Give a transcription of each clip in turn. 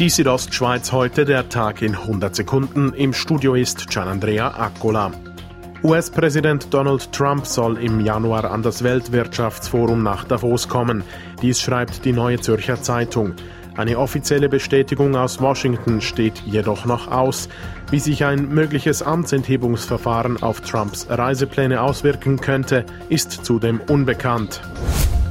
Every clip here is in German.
Die Südostschweiz heute, der Tag in 100 Sekunden. Im Studio ist Gianandrea Accola. US-Präsident Donald Trump soll im Januar an das Weltwirtschaftsforum nach Davos kommen. Dies schreibt die Neue Zürcher Zeitung. Eine offizielle Bestätigung aus Washington steht jedoch noch aus. Wie sich ein mögliches Amtsenthebungsverfahren auf Trumps Reisepläne auswirken könnte, ist zudem unbekannt.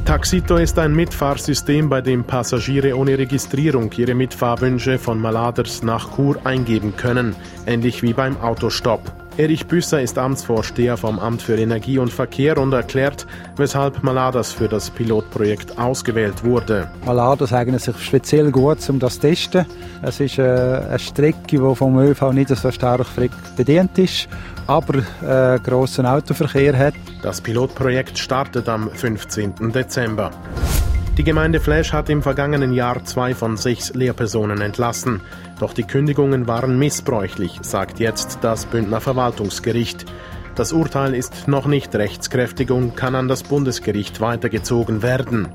Taxito ist ein Mitfahrsystem, bei dem Passagiere ohne Registrierung ihre Mitfahrwünsche von Maladers nach Chur eingeben können, ähnlich wie beim Autostopp. Erich Büsser ist Amtsvorsteher vom Amt für Energie und Verkehr und erklärt, weshalb Maladas für das Pilotprojekt ausgewählt wurde. Maladas eignet sich speziell gut, um das zu testen. Es ist äh, eine Strecke, die vom ÖV nicht so stark bedient ist, aber äh, grossen Autoverkehr hat. Das Pilotprojekt startet am 15. Dezember. Die Gemeinde Flash hat im vergangenen Jahr zwei von sechs Lehrpersonen entlassen. Doch die Kündigungen waren missbräuchlich, sagt jetzt das Bündner Verwaltungsgericht. Das Urteil ist noch nicht rechtskräftig und kann an das Bundesgericht weitergezogen werden.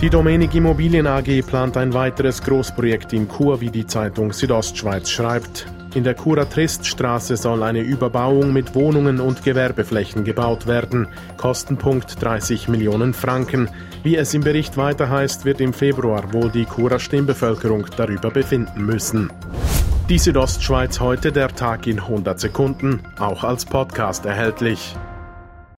Die Domenik Immobilien AG plant ein weiteres Großprojekt in Chur, wie die Zeitung Südostschweiz schreibt. In der Churer Triststraße soll eine Überbauung mit Wohnungen und Gewerbeflächen gebaut werden. Kostenpunkt 30 Millionen Franken. Wie es im Bericht weiter heißt, wird im Februar wohl die Churer Stimmbevölkerung darüber befinden müssen. Die Südostschweiz heute der Tag in 100 Sekunden, auch als Podcast erhältlich.